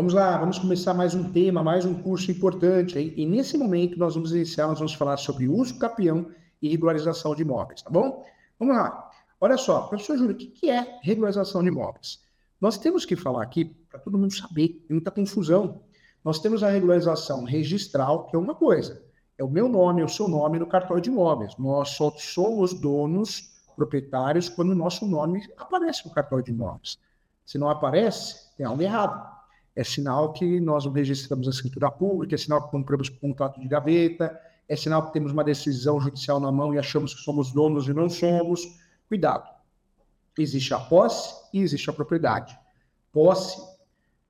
Vamos lá, vamos começar mais um tema, mais um curso importante. Hein? E nesse momento nós vamos iniciar, nós vamos falar sobre uso capião e regularização de imóveis, tá bom? Vamos lá. Olha só, professor Júlio, o que é regularização de imóveis? Nós temos que falar aqui para todo mundo saber, muita confusão. Nós temos a regularização registral, que é uma coisa, é o meu nome, é o seu nome no cartório de imóveis. Nós só somos donos, proprietários, quando o nosso nome aparece no cartório de imóveis. Se não aparece, tem algo errado. É sinal que nós não registramos a escritura pública, é sinal que compramos contrato de gaveta, é sinal que temos uma decisão judicial na mão e achamos que somos donos e não somos. Cuidado. Existe a posse e existe a propriedade. Posse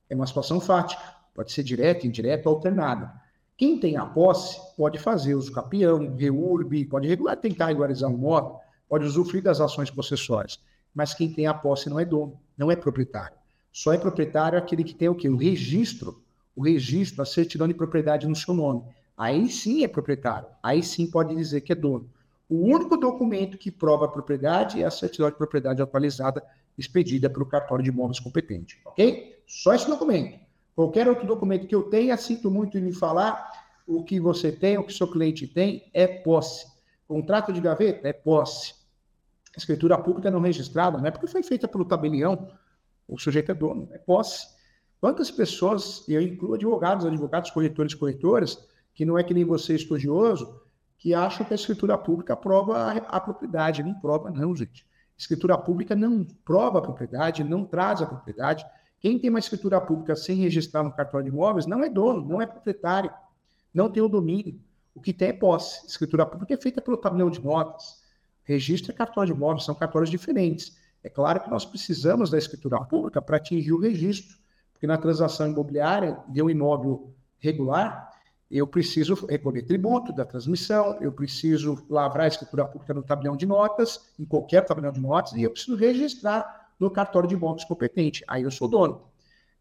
é uma situação fática, pode ser direta, indireta ou alternada. Quem tem a posse pode fazer uso capião, reurb, pode regular, tentar regularizar um imóvel, pode usufruir das ações possessórias. Mas quem tem a posse não é dono, não é proprietário. Só é proprietário aquele que tem o quê? O registro. O registro, a certidão de propriedade no seu nome. Aí sim é proprietário. Aí sim pode dizer que é dono. O único documento que prova a propriedade é a certidão de propriedade atualizada expedida pelo cartório de imóveis competente, ok? Só esse documento. Qualquer outro documento que eu tenha, sinto muito em me falar, o que você tem, o que seu cliente tem, é posse. Contrato de gaveta é posse. Escritura pública não registrada, não é porque foi feita pelo tabelião, o sujeito é dono, é posse. Quantas pessoas, e eu incluo advogados, advogados, corretores, corretoras, que não é que nem você, estudioso, que acham que a escritura pública prova a, a propriedade. Não prova, não, gente. Escritura pública não prova a propriedade, não traz a propriedade. Quem tem uma escritura pública sem registrar no cartório de imóveis não é dono, não é proprietário, não tem o domínio. O que tem é posse. Escritura pública é feita pelo tabelião de notas. Registro é cartório de imóveis, são cartórios diferentes. É claro que nós precisamos da escritura pública para atingir o registro, porque na transação imobiliária de um imóvel regular, eu preciso recolher tributo da transmissão, eu preciso lavrar a escritura pública no tabelião de notas, em qualquer tabelião de notas, e eu preciso registrar no cartório de imóveis competente. Aí eu sou dono.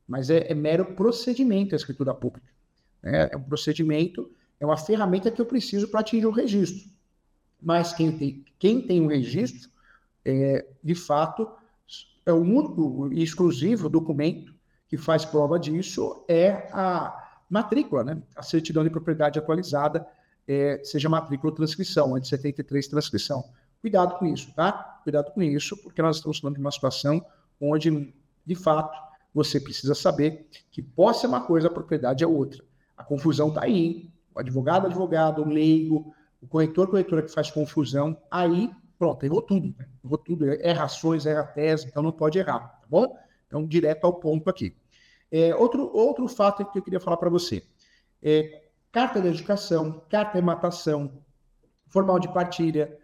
Mas é, é mero procedimento a escritura pública. Né? É um procedimento, é uma ferramenta que eu preciso para atingir o registro. Mas quem tem, quem tem um registro, é, de fato, é o único e exclusivo documento que faz prova disso é a matrícula, né? a certidão de propriedade atualizada, é, seja matrícula ou transcrição, de 73 transcrição. Cuidado com isso, tá? Cuidado com isso, porque nós estamos falando de uma situação onde, de fato, você precisa saber que posse é uma coisa, a propriedade é outra. A confusão está aí, hein? O advogado, advogado, o leigo, o corretor, corretora que faz confusão, aí, pronto, errou tudo. Né? Errou tudo, erra ações, erra tese, então não pode errar, tá bom? Então, direto ao ponto aqui. É, outro, outro fato que eu queria falar para você. É, carta de educação, carta de matação, formal de partilha,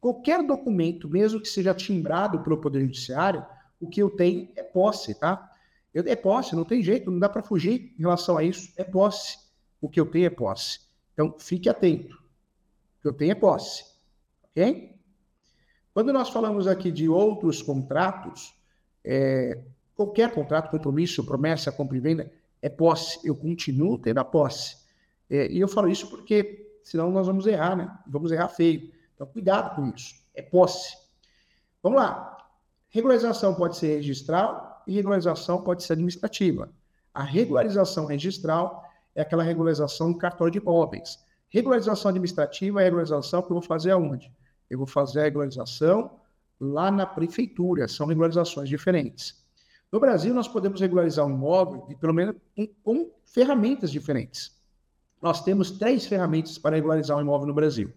Qualquer documento, mesmo que seja timbrado pelo Poder Judiciário, o que eu tenho é posse, tá? Eu, é posse, não tem jeito, não dá para fugir em relação a isso. É posse. O que eu tenho é posse. Então, fique atento. O que eu tenho é posse. Ok? Quando nós falamos aqui de outros contratos, é, qualquer contrato, compromisso, promessa, compra e venda, é posse. Eu continuo tendo a posse. É, e eu falo isso porque senão nós vamos errar, né? Vamos errar feio. Então, cuidado com isso. É posse. Vamos lá. Regularização pode ser registral e regularização pode ser administrativa. A regularização registral é aquela regularização do cartório de imóveis. Regularização administrativa é a regularização que eu vou fazer aonde? Eu vou fazer a regularização lá na prefeitura. São regularizações diferentes. No Brasil, nós podemos regularizar um imóvel de, pelo menos com, com ferramentas diferentes. Nós temos três ferramentas para regularizar um imóvel no Brasil.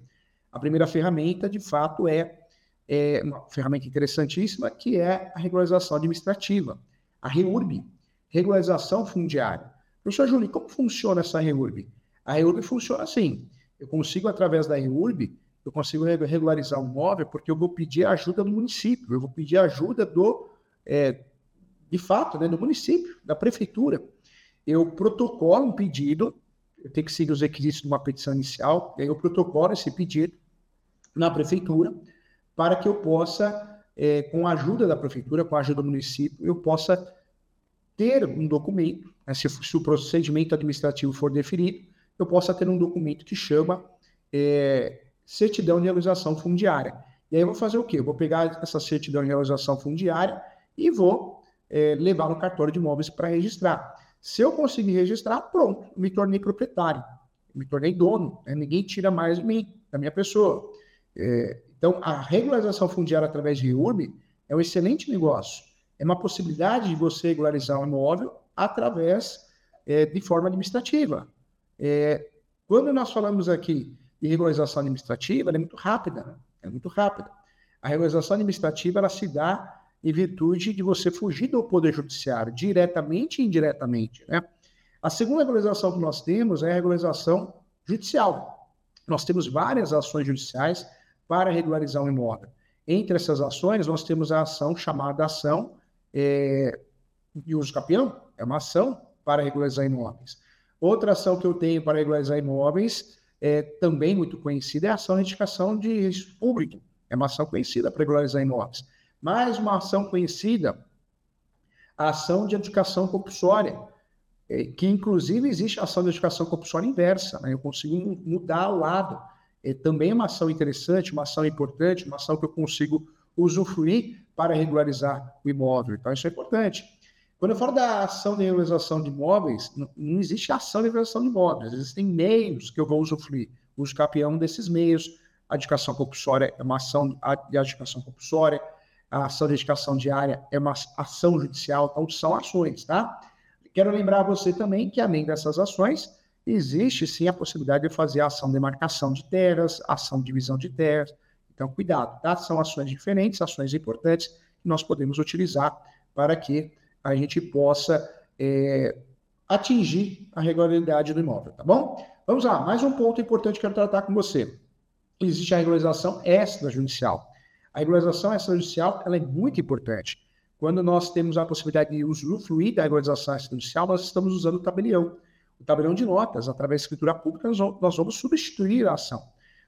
A primeira ferramenta, de fato, é, é uma ferramenta interessantíssima, que é a regularização administrativa, a REURB, regularização fundiária. Professor Júlio, como funciona essa REURB? A REURB funciona assim, eu consigo, através da REURB, eu consigo regularizar um imóvel porque eu vou pedir a ajuda do município, eu vou pedir a ajuda do, é, de fato, né, do município, da prefeitura. Eu protocolo um pedido, eu tenho que seguir os requisitos de uma petição inicial, e aí eu protocolo esse pedido, na prefeitura, para que eu possa, é, com a ajuda da prefeitura, com a ajuda do município, eu possa ter um documento, né, se, se, o procedimento administrativo for definido, eu possa ter um documento que chama é, certidão de realização fundiária. E aí eu vou fazer o quê? Eu vou pegar essa certidão de realização fundiária e vou é, levar no cartório de imóveis para registrar. Se eu conseguir registrar, pronto, me tornei proprietário, me tornei dono, né? ninguém tira mais de mim, da minha pessoa. É, então, a regularização fundiária através de REURB é um excelente negócio. É uma possibilidade de você regularizar um imóvel através é, de forma administrativa. É, quando nós falamos aqui de regularização administrativa, ela é muito rápida, né? é muito rápida. A regularização administrativa ela se dá em virtude de você fugir do poder judiciário, diretamente e indiretamente. Né? A segunda regularização que nós temos é a regularização judicial. Nós temos várias ações judiciais para regularizar um imóvel. Entre essas ações, nós temos a ação chamada ação é, de uso capião, é uma ação para regularizar imóveis. Outra ação que eu tenho para regularizar imóveis, é, também muito conhecida, é a ação de indicação de registro público. É uma ação conhecida para regularizar imóveis. Mais uma ação conhecida, a ação de educação compulsória, é, que inclusive existe a ação de educação compulsória inversa, né? eu consigo mudar o lado. É também uma ação interessante, uma ação importante, uma ação que eu consigo usufruir para regularizar o imóvel. Então, isso é importante. Quando eu falo da ação de regularização de imóveis, não, existe ação de regularização de imóveis, existem meios que eu vou usufruir. O uso capião desses meios, a educação compulsória é uma ação de educação compulsória, a ação de educação diária é uma ação judicial, então são ações, tá? Quero lembrar você também que, além dessas ações, existe sim a possibilidade de fazer a ação de marcação de terras, ação de divisão de terras. Então, cuidado, tá? São ações diferentes, ações importantes que nós podemos utilizar para que a gente possa é, atingir a regularidade do imóvel, tá bom? Vamos lá, mais um ponto importante que eu quero tratar com você. Existe a regularização extrajudicial. A regularização extrajudicial ela é muito importante. Quando nós temos a possibilidade de usufruir da regularização extrajudicial, nós estamos usando o tabelião. O tabelião de notas, através da escritura pública, nós vamos substituir a ação.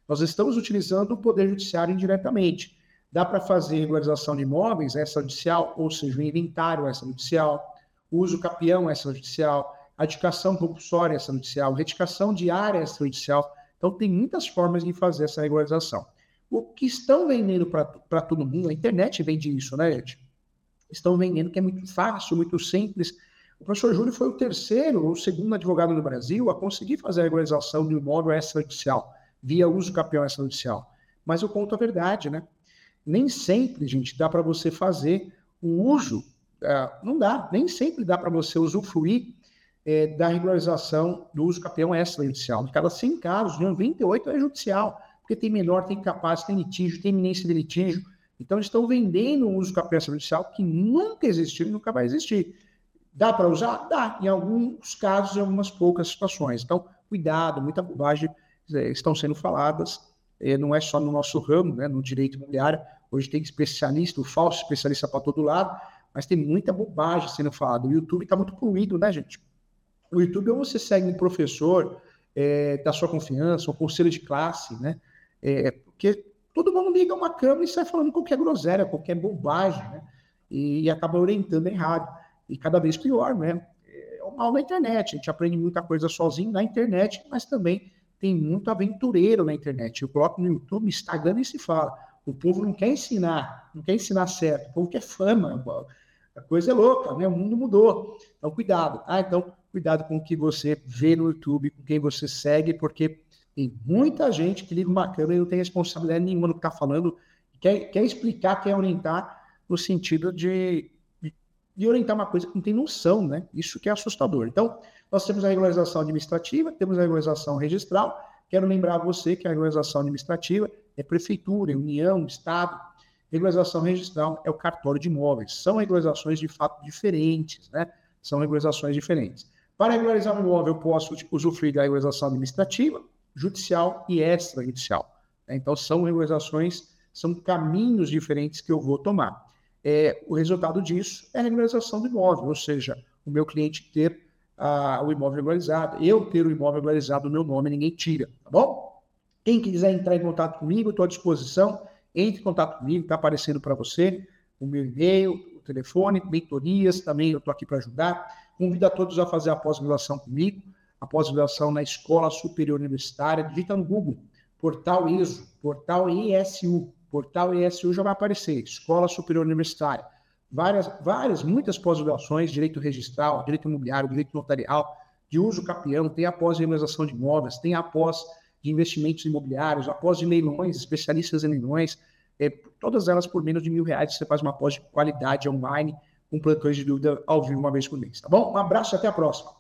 Nós estamos utilizando o Poder Judiciário indiretamente. Dá para fazer regularização de imóveis extrajudicial, ou seja, o inventário extrajudicial, o uso capião extrajudicial, a dedicação compulsória extrajudicial, retificação de área extrajudicial. Então, tem muitas formas de fazer essa regularização. O que estão vendendo para todo mundo, a internet vende isso, né, gente? Estão vendendo que é muito fácil, muito simples. O professor Júlio foi o terceiro ou segundo advogado no Brasil a conseguir fazer a regularização de imóvel extrajudicial, via uso capião extrajudicial. Mas eu conto a verdade, né? Nem sempre, gente, dá para você fazer o uso, uh, não dá, nem sempre dá para você usufruir é, da regularização do uso campeão extrajudicial. De cada 100 casos, 98 é judicial, porque tem menor, tem capaz, tem litígio, tem iminência de litígio. Então, estão vendendo um uso campeão extrajudicial que nunca existiu e nunca vai existir. Dá para usar? Dá, em alguns casos, em algumas poucas situações. Então, cuidado, muita bobagem é, estão sendo faladas não é só no nosso ramo, né, no direito imobiliário. Hoje tem especialista, o falso especialista para todo lado, mas tem muita bobagem sendo falada. O YouTube está muito poluído, né, gente? O YouTube, ou você segue um professor é, da sua confiança, um conselho de classe, né? É, porque todo mundo liga uma câmera e sai falando qualquer groselha, qualquer bobagem, né? E, e acaba orientando errado. E cada vez pior, né? É o mal na internet. A gente aprende muita coisa sozinho na internet, mas também tem muito aventureiro na internet. Eu coloco no YouTube, Instagram e se fala. O povo não quer ensinar, não quer ensinar certo. O povo quer fama. A coisa é louca, né? O mundo mudou. Então, cuidado. Ah, então, cuidado com o que você vê no YouTube, com quem você segue, porque tem muita gente que liga uma câmera e não tem responsabilidade nenhuma no que está falando, quer, quer explicar, quer orientar no sentido de, de orientar uma coisa que não tem noção, né? Isso que é assustador. Então, nós temos a regularização administrativa, temos a regularização registral. Quero lembrar a você que a regularização administrativa é prefeitura, é união, estado. Regularização registral é o cartório de imóveis. São regularizações de fato diferentes, né? São regularizações diferentes. Para regularizar um imóvel, eu posso usufruir da regularização administrativa, judicial e extrajudicial. Né? Então, são regularizações, são caminhos diferentes que eu vou tomar. É, o resultado disso é a regularização do imóvel, ou seja, o meu cliente ter a, o imóvel regularizado. Eu ter o imóvel regularizado no meu nome, ninguém tira, tá bom? Quem quiser entrar em contato comigo, estou à disposição. Entre em contato comigo, está aparecendo para você o meu e-mail, o telefone, mentorias, também eu estou aqui para ajudar. Convido a todos a fazer a pós-graduação comigo, a pós-graduação na Escola Superior Universitária. Digita no Google, portal ESU, portal ESU, portal ESU já vai aparecer, Escola Superior Universitária. várias, várias, muitas pós-graduações, direito registral, direito imobiliário, direito notarial, de uso capião, tem a pós-regularização de imóveis, tem a pós de investimentos imobiliários, a pós de leilões, especialistas em leilões, é, todas elas por menos de mil reais, você faz uma pós de qualidade online, com plantões de dúvida ao vivo uma vez por mês, tá bom? Um abraço e até a próxima.